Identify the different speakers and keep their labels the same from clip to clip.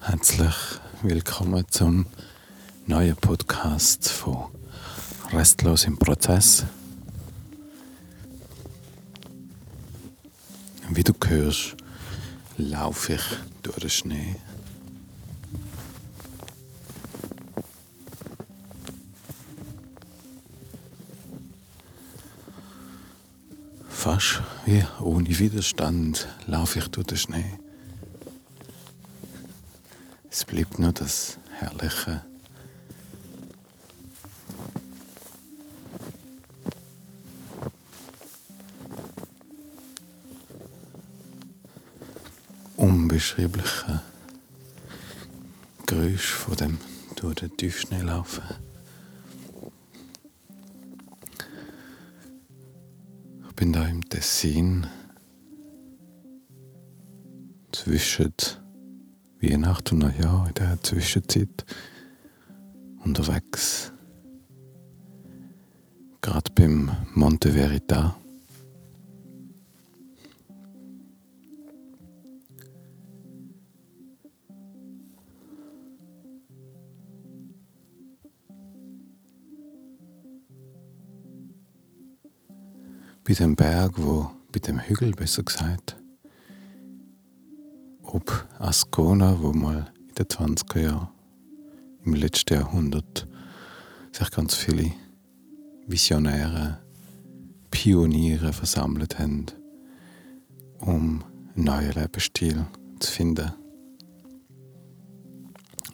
Speaker 1: Herzlich willkommen zum neuen Podcast von Restlos im Prozess. Wie du hörst, laufe ich durch den Schnee. Fast wie ohne Widerstand laufe ich durch den Schnee. Es bleibt nur das herrliche unbeschreibliche Geräusch von dem durch den Tiefschnee laufen. Ich bin da im Tessin zwischen Weihnachten und Neujahr in der Zwischenzeit unterwegs. Gerade beim Monte Verita. Bei dem Berg, wo, bei dem Hügel besser gesagt, ob Ascona, wo mal in den 20er Jahren, im letzten Jahrhundert, sich ganz viele Visionäre, Pioniere versammelt haben, um einen neuen Lebensstil zu finden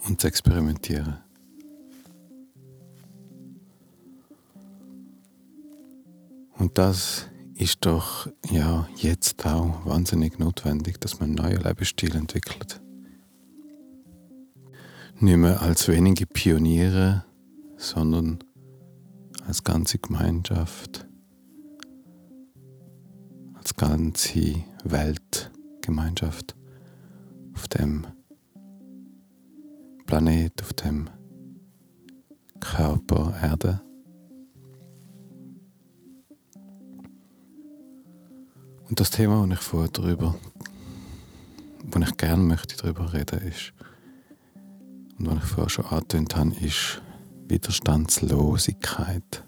Speaker 1: und zu experimentieren. Und das ist doch ja jetzt auch wahnsinnig notwendig, dass man einen neuen Lebensstil entwickelt. Nicht mehr als wenige Pioniere, sondern als ganze Gemeinschaft, als ganze Weltgemeinschaft auf dem Planet, auf dem Körper Erde. Und das Thema, wo ich vorher drüber, wo ich gerne möchte darüber reden, ist, und was ich vorher schon angetönt habe, ist Widerstandslosigkeit.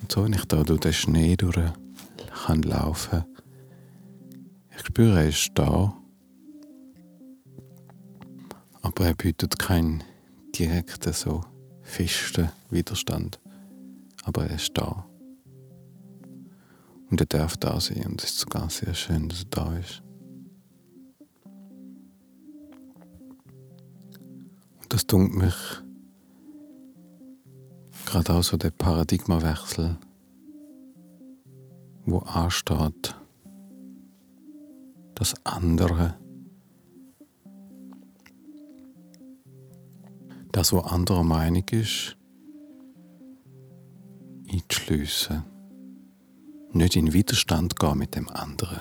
Speaker 1: Und so, wenn ich da durch den Schnee durch kann laufen, ich spüre, er ist da, aber er bietet keinen direkten, so festen Widerstand. Aber er ist da. Und er darf da sein und es ist sogar sehr schön, dass er da ist. Und das tut mich gerade auch so der Paradigmawechsel, wo ansteht, das andere, das, was anderer Meinung ist, einzuschliessen nicht in Widerstand gehen mit dem anderen.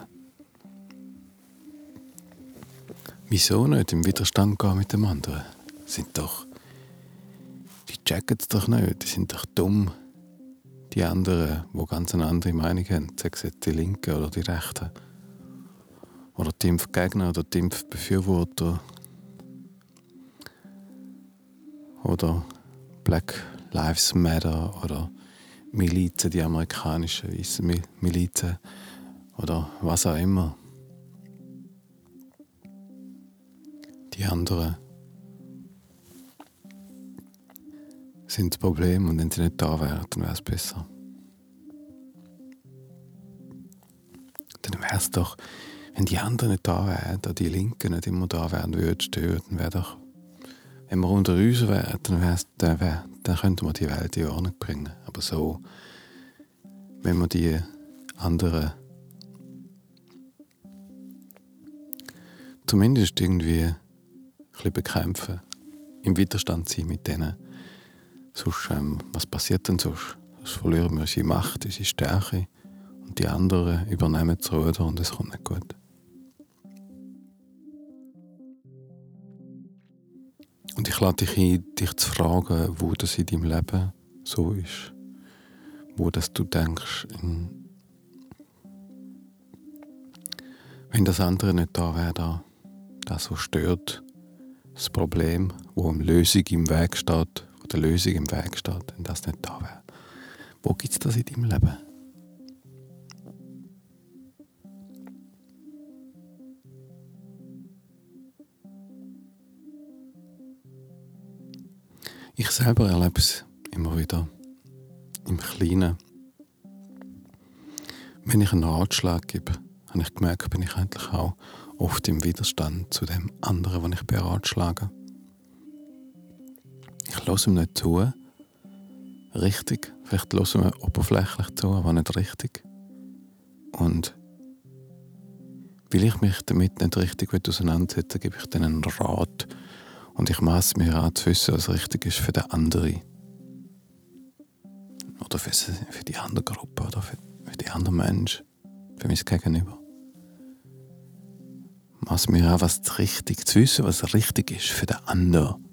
Speaker 1: Wieso nicht im Widerstand gehen mit dem anderen? Sind doch. Die checken es doch nicht, die sind doch dumm. Die anderen, die ganz eine andere Meinung haben, sei es die Linken oder die Rechten. Oder die Impfgegner oder die Impfbefürworter. Oder Black Lives Matter oder Milizen, die amerikanischen weißen Milizen oder was auch immer. Die anderen sind das Problem und wenn sie nicht da wären, dann wäre es besser. Dann wäre es doch, wenn die anderen nicht da wären, die Linken nicht immer da wären, würden dann wäre doch, wenn wir unter uns wären, dann, dann, dann könnte man die Welt in Ordnung bringen. Aber so, wenn man die anderen zumindest irgendwie ein bisschen bekämpfen, im Widerstand sein mit denen. Sonst, ähm, was passiert denn sonst? Sonst verlieren wir unsere Macht, unsere Stärke und die anderen übernehmen das Ruder und es kommt nicht gut. Ich lade dich ein, dich zu fragen, wo das in deinem Leben so ist. Wo das du denkst, wenn das andere nicht da wäre, da, das, was stört, das Problem, wo eine Lösung im Weg steht, wo Lösung im Weg steht, wenn das nicht da wäre. Wo gibt es das in deinem Leben? Ich selber erlebe es immer wieder im Kleinen. Wenn ich einen Ratschlag gebe, habe ich gemerkt, bin ich eigentlich auch oft im Widerstand zu dem anderen, was ich beratschlage. Ich lasse ihm nicht zu, richtig. Vielleicht lasse ich mir oberflächlich zu, aber nicht richtig. Und weil ich mich damit nicht richtig auseinandersetzen gebe ich dann einen Rat. Und ich maße mir an, zu wissen, was richtig ist für den anderen. Oder für, für die andere Gruppe oder für, für die anderen Menschen. Für mein Gegenüber. Maß mir an, was richtig zu wissen, was richtig ist für den anderen.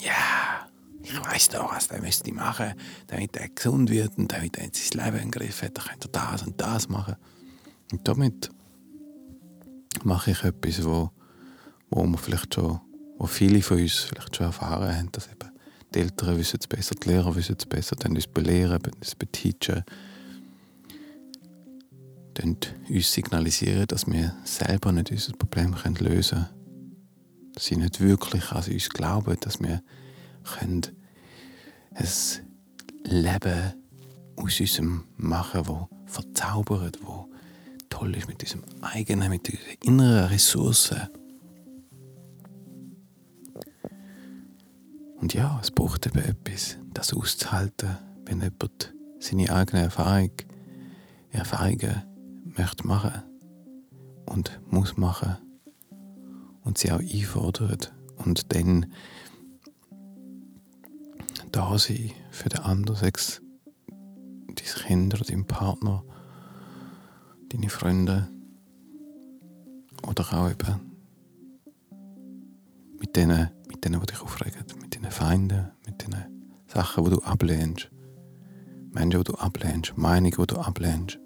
Speaker 1: Ja, ich weiß doch, was der müsste machen, damit er gesund wird und damit er sein Leben im Griff hat. Dann könnte er das und das machen. Und damit mache ich etwas, wo, wo man vielleicht schon wo viele von uns vielleicht schon erfahren haben, dass eben die Eltern wissen es besser, die Lehrer wissen es besser, dann uns belehren, uns beteachen, dann uns signalisieren, dass wir selber nicht unser Problem lösen können. Dass sie nicht wirklich an uns glauben, dass wir ein Leben aus unserem machen, das verzaubert, das toll ist mit unserem eigenen, mit unseren inneren Ressourcen. Und ja, es braucht eben etwas, das auszuhalten, wenn jemand seine eigene Erfahrung, Erfahrungen möchte machen und muss machen und sie auch einfordert und dann da sein für den anderen, sechs dein Kind oder dein Partner, deine Freunde oder auch eben mit denen, mit denen, die dich aufregen, deinen Feinden, mit den Sachen, die du ablehnst. Menschen, die du ablehnst, Meinungen, die du ablehnst.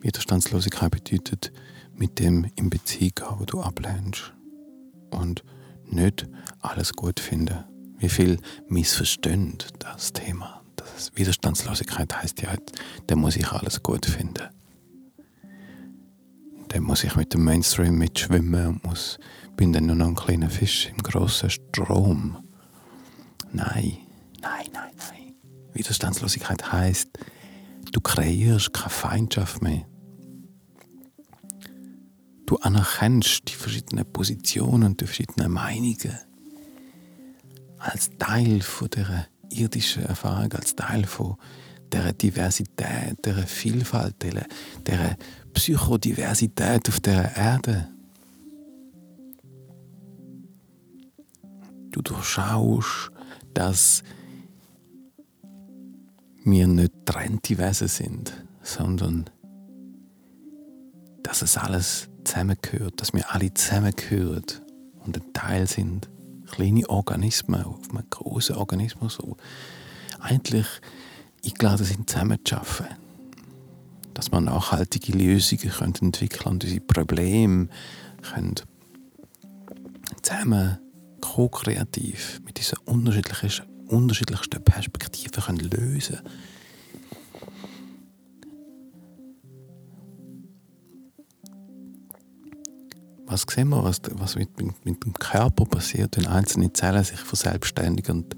Speaker 1: Widerstandslosigkeit bedeutet, mit dem in Beziehung gehen, wo du ablehnst. Und nicht alles gut finden. Wie viel missverstehen das Thema? Das Widerstandslosigkeit heißt ja, der muss ich alles gut finden dann muss ich mit dem Mainstream mitschwimmen und muss, bin dann nur noch ein kleiner Fisch im grossen Strom. Nein, nein, nein, nein. Widerstandslosigkeit heißt, du kreierst keine Feindschaft mehr. Du anerkennst die verschiedenen Positionen und die verschiedenen Meinungen als Teil von der irdischen Erfahrung, als Teil von der Diversität, der Vielfalt, der, der Psychodiversität auf der Erde. Du durchschaust, dass wir nicht trennte Wesen sind, sondern dass es alles zusammengehört, dass wir alle zusammengehören und ein Teil sind. Kleine Organismen auf einem großen Organismus, so. Eigentlich eingeladen sind, zusammenzuschaffen dass man nachhaltige Lösungen können entwickeln und unsere Probleme können zusammen ko-kreativ mit diesen unterschiedlichsten, unterschiedlichsten Perspektiven können lösen Was sehen wir, was, was mit, mit, mit, dem Körper passiert, wenn einzelne Zellen sich verselbstständigen und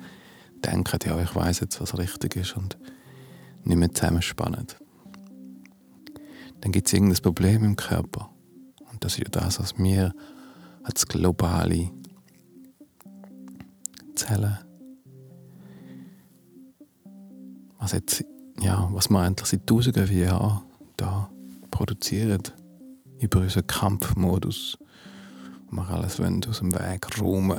Speaker 1: denken, ja, ich weiß jetzt, was richtig ist und nicht mehr zusammenspannen dann gibt es irgendein Problem im Körper. Und das ist ja das, was wir als globale Zellen, was, jetzt, ja, was wir eigentlich seit tausenden von Jahren da produzieren, über unseren Kampfmodus, wo wir alles aus dem Weg räumen,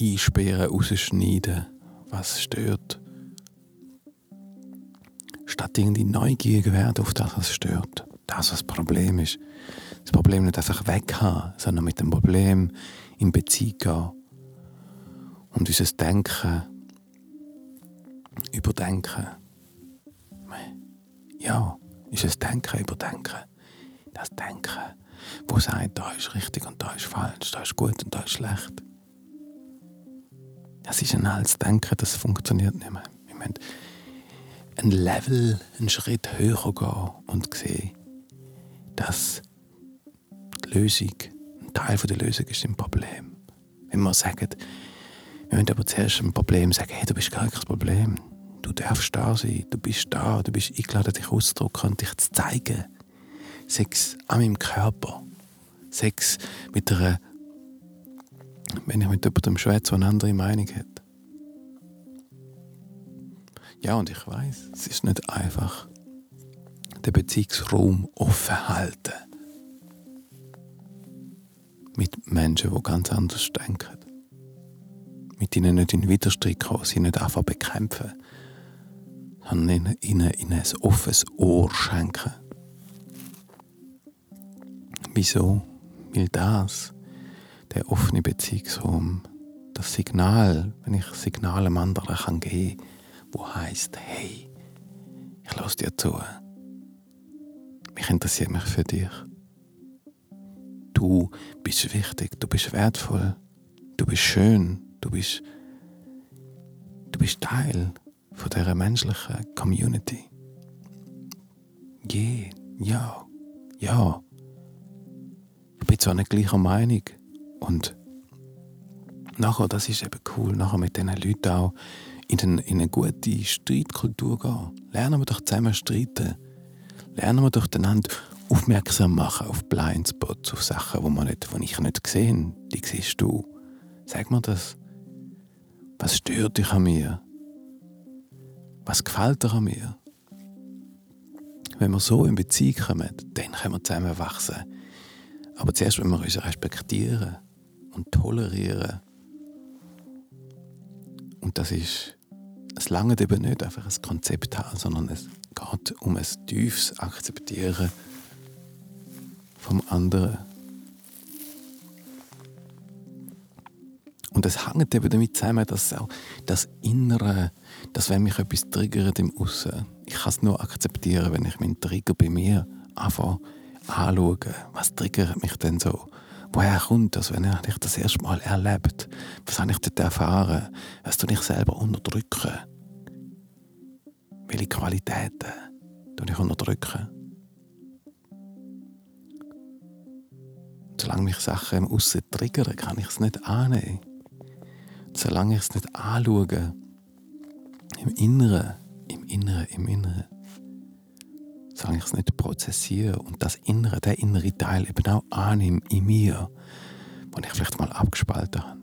Speaker 1: einsperren, rausschneiden, was stört. Statt irgendwie neugierig werden auf das, was stört. Das, was das Problem ist. Das Problem nicht einfach weghaben, sondern mit dem Problem in Beziehung gehen. Und unser Denken überdenken. Ja, unser Denken überdenken. Das Denken, wo sagt, da ist richtig und da ist falsch, da ist gut und da ist schlecht. Das ist ein altes Denken, das funktioniert nicht mehr. Wir müssen ein Level, einen Schritt höher gehen und sehen, dass die Lösung, ein Teil der Lösung ist im Problem. Wenn wir sagen, wir müssen aber zuerst ein Problem sagen, hey, du bist gar kein Problem. Du darfst da sein, du bist da, du bist eingeladen, dich auszudrücken und dich zu zeigen. Sex an meinem Körper. Sex mit einer, wenn ich mit jemandem schwätze, der eine andere Meinung hat. Ja, und ich weiß, es ist nicht einfach, den Beziehungsraum offen halten. Mit Menschen, die ganz anders denken. Mit ihnen nicht in Widerstreit kommen, sie nicht einfach bekämpfen, sondern ihnen, ihnen ein offenes Ohr schenken. Wieso? Weil das, der offene Beziehungsraum, das Signal, wenn ich Signal am anderen kann geben kann, wo heißt, hey, ich lasse dir zu. Mich interessiert mich für dich. Du bist wichtig, du bist wertvoll, du bist schön, du bist, du bist Teil von dieser menschlichen Community. Je, ja, ja. Ich bin zwar nicht gleicher Meinung und nachher, das ist eben cool, nachher mit diesen Leuten auch in, eine, in eine gute Streitkultur gehen. Lernen wir doch zusammen streiten. Lernen wir doch einander aufmerksam machen auf Blindspots, auf Sachen, wo, wo ich nicht gesehen Die siehst du. Sag mir das. Was stört dich an mir? Was gefällt dir an mir? Wenn wir so in Beziehung kommen, dann können wir zusammen wachsen. Aber zuerst müssen wir uns respektieren und tolerieren. Und das ist es lange eben nicht einfach ein Konzept haben, sondern es geht um ein tiefes Akzeptieren vom anderen. Und es hängt eben damit zusammen, dass auch das Innere, dass wenn mich etwas triggert im Aussen, ich kann es nur akzeptieren, wenn ich meinen Trigger bei mir anfange anschauen. Was triggert mich denn so? Woher kommt das, wenn ich das erste Mal erlebt? Was habe ich dort erfahren? Was tue ich selber unterdrücken? Welche Qualitäten tue ich unterdrücken? solange mich Sachen im Aussen triggern, kann ich es nicht annehmen. Solange ich es nicht anschaue, im Inneren, im Inneren, im Inneren, solange ich es nicht prozessiere und das Innere, der innere Teil eben auch annehme in mir, den ich vielleicht mal abgespalten habe,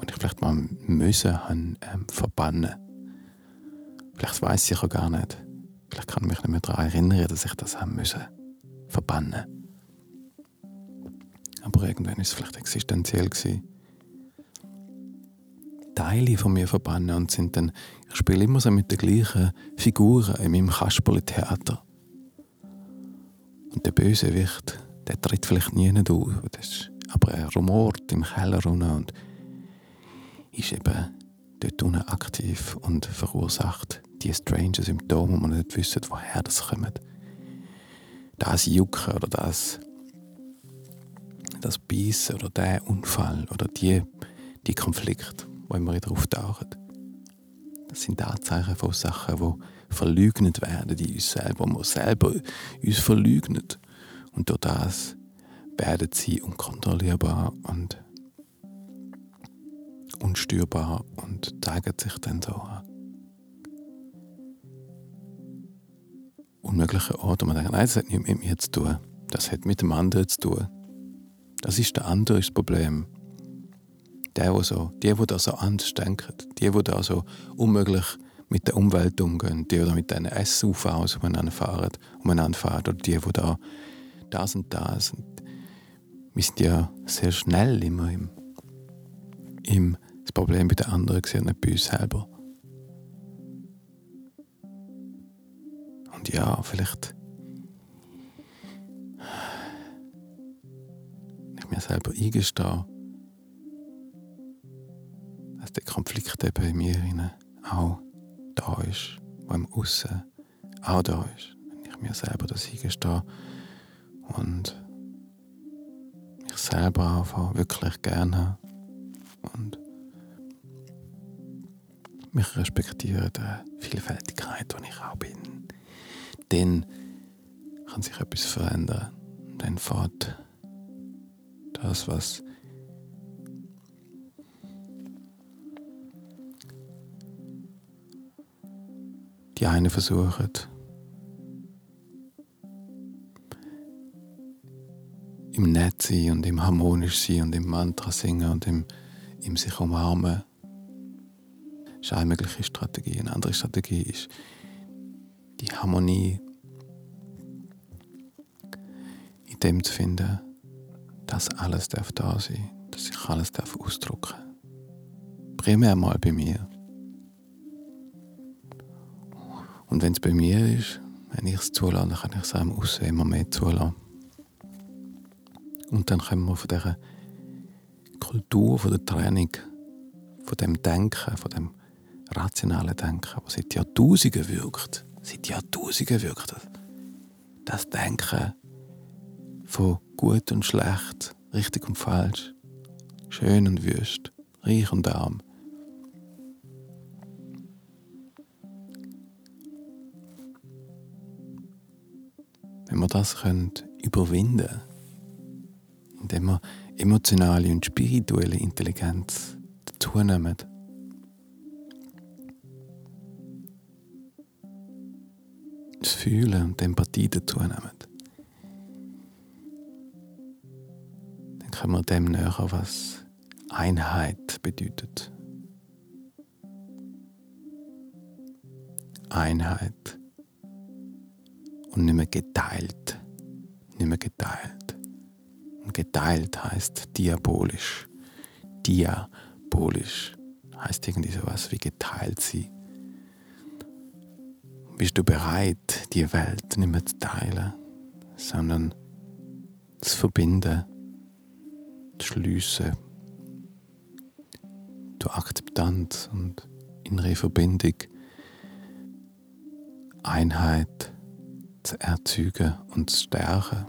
Speaker 1: den ich vielleicht mal müssen habe, ähm, verbannen. Vielleicht weiß ich auch gar nicht. Vielleicht kann ich mich nicht mehr daran erinnern, dass ich das haben müssen. Verbannen. Aber irgendwann ist es vielleicht existenziell gewesen. Teile von mir verbannen und sind dann, ich spiele immer so mit den gleichen Figuren in meinem Kasperle-Theater. Und der Bösewicht, der tritt vielleicht nie auf, das aber er rumort im Keller unten und ist eben dort unten aktiv und verursacht die strange Symptome, wo man nicht wissen, woher das kommt. Das Jucken oder das, das Beißen oder der Unfall oder die, die Konflikte, die immer wieder auftauchen. Das sind Anzeichen von Sachen, die verleugnet werden in uns selber, wo selber uns verleugnen. Und durch das werden sie unkontrollierbar und unstörbar und zeigen sich dann so an. Unmögliche Orte, wo man denkt, nein, das hat nichts mit mir zu tun. Das hat mit dem anderen zu tun. Das ist der andere das Problem. Der, wo so, die, die da so anders denken, die, die da so unmöglich mit der Umwelt umgehen, die, die mit diesen SUVs umeinander fahren, umeinander fahren oder die, die da das und das. Und wir sind ja sehr schnell immer im, im das Problem bei den anderen gesehen, nicht bei uns selber. Und ja, vielleicht ich mir selber eingestehe, dass der Konflikt eben in mir auch da ist, wo im Aussen auch da ist, wenn ich mir selber das eingestehe und mich selber einfach wirklich gerne und mich respektiere der Vielfältigkeit, die ich auch bin, dann kann sich etwas verändern. Dann fährt das, was die einen versuchen, im Netz sein und im harmonisch sein und im Mantra singen und im, im sich umarmen. Das ist eine mögliche Strategie. Eine andere Strategie ist die Harmonie in dem zu finden, dass alles darf da sein, dass ich alles darf ausdrücken. Primär mal bei mir. Und wenn es bei mir ist, wenn ich es zulasse, dann kann ich es auch im Aussen immer mehr zulassen. Und dann können wir von dieser Kultur, von der Training, von dem Denken, von dem rationalen Denken, was seit Jahrtausenden wirkt, seit Jahrtausenden wirkt das, das Denken von gut und schlecht, richtig und falsch, schön und wüst, reich und arm. Wir das können überwinden können, indem wir emotionale und spirituelle Intelligenz dazu nehmen. Das Fühlen und Empathie dazu nehmen. Dann kommen wir dem näher, was Einheit bedeutet. Einheit und nicht mehr geteilt. Nicht mehr geteilt. Und geteilt heißt diabolisch. Diabolisch heißt irgendwie sowas wie geteilt sie. Bist du bereit, die Welt nicht mehr zu teilen, sondern zu verbinden, zu schliessen, durch Akzeptanz und innere Verbindung, Einheit erzeugen und stärken.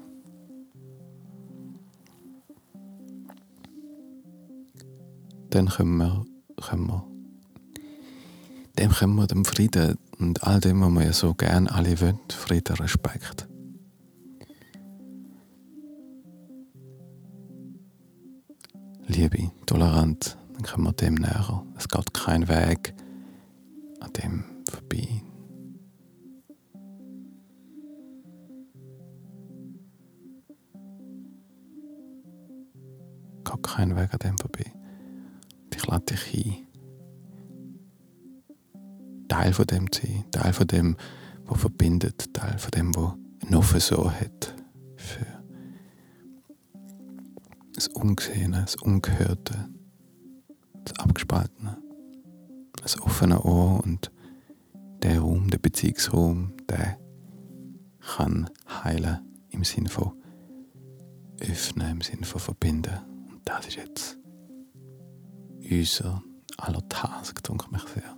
Speaker 1: dann können wir, können wir dem können wir dem Frieden und all dem, was wir ja so gern alle wollen, Frieden, Respekt. Liebe, tolerant, dann kommen wir dem näher. Es geht kein Weg an dem vorbei. Geht kein Weg an dem vorbei ich lade dich ein. Teil von dem zu sein, Teil von dem, was verbindet, Teil von dem, was ein offenes so hat für das Ungesehene, das Ungehörte, das Abgespaltene, das offene Ohr und der Raum, der Beziehungsraum, der kann heilen im Sinne von öffnen, im Sinne von verbinden. Das ist jetzt unser aller Task, denke mich sehr.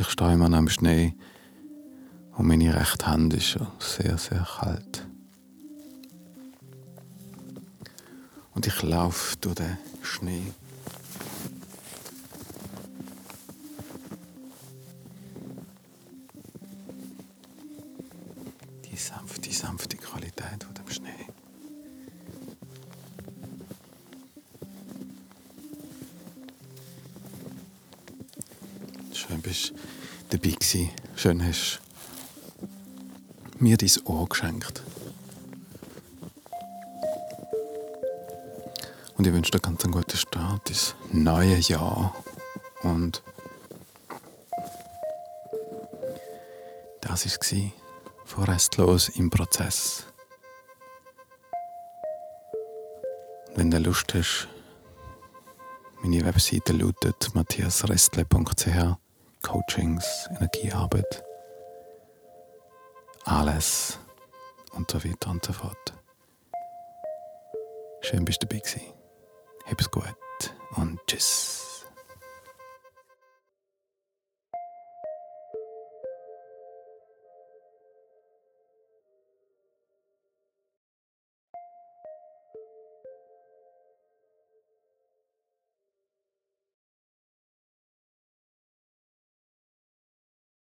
Speaker 1: Ich stehe immer am Schnee und meine rechte Hand ist schon sehr, sehr kalt. Und ich laufe durch den Schnee. Schön bist du dabei gewesen. Schön hast du mir dein Ohr geschenkt. Und ich wünsche dir ganz einen guten Start ins neue Jahr. Und das war von Restlos im Prozess. Wenn du Lust hast, meine Webseite lautet matthiasrestle.ch Coachings, Energiearbeit, alles und so weiter und so fort. Schön bist du dabei gewesen. Hab's gut und tschüss.